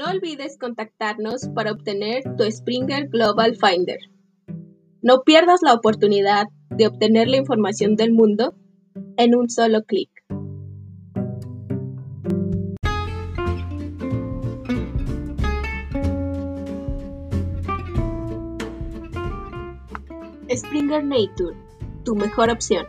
No olvides contactarnos para obtener tu Springer Global Finder. No pierdas la oportunidad de obtener la información del mundo en un solo clic. Springer Nature, tu mejor opción.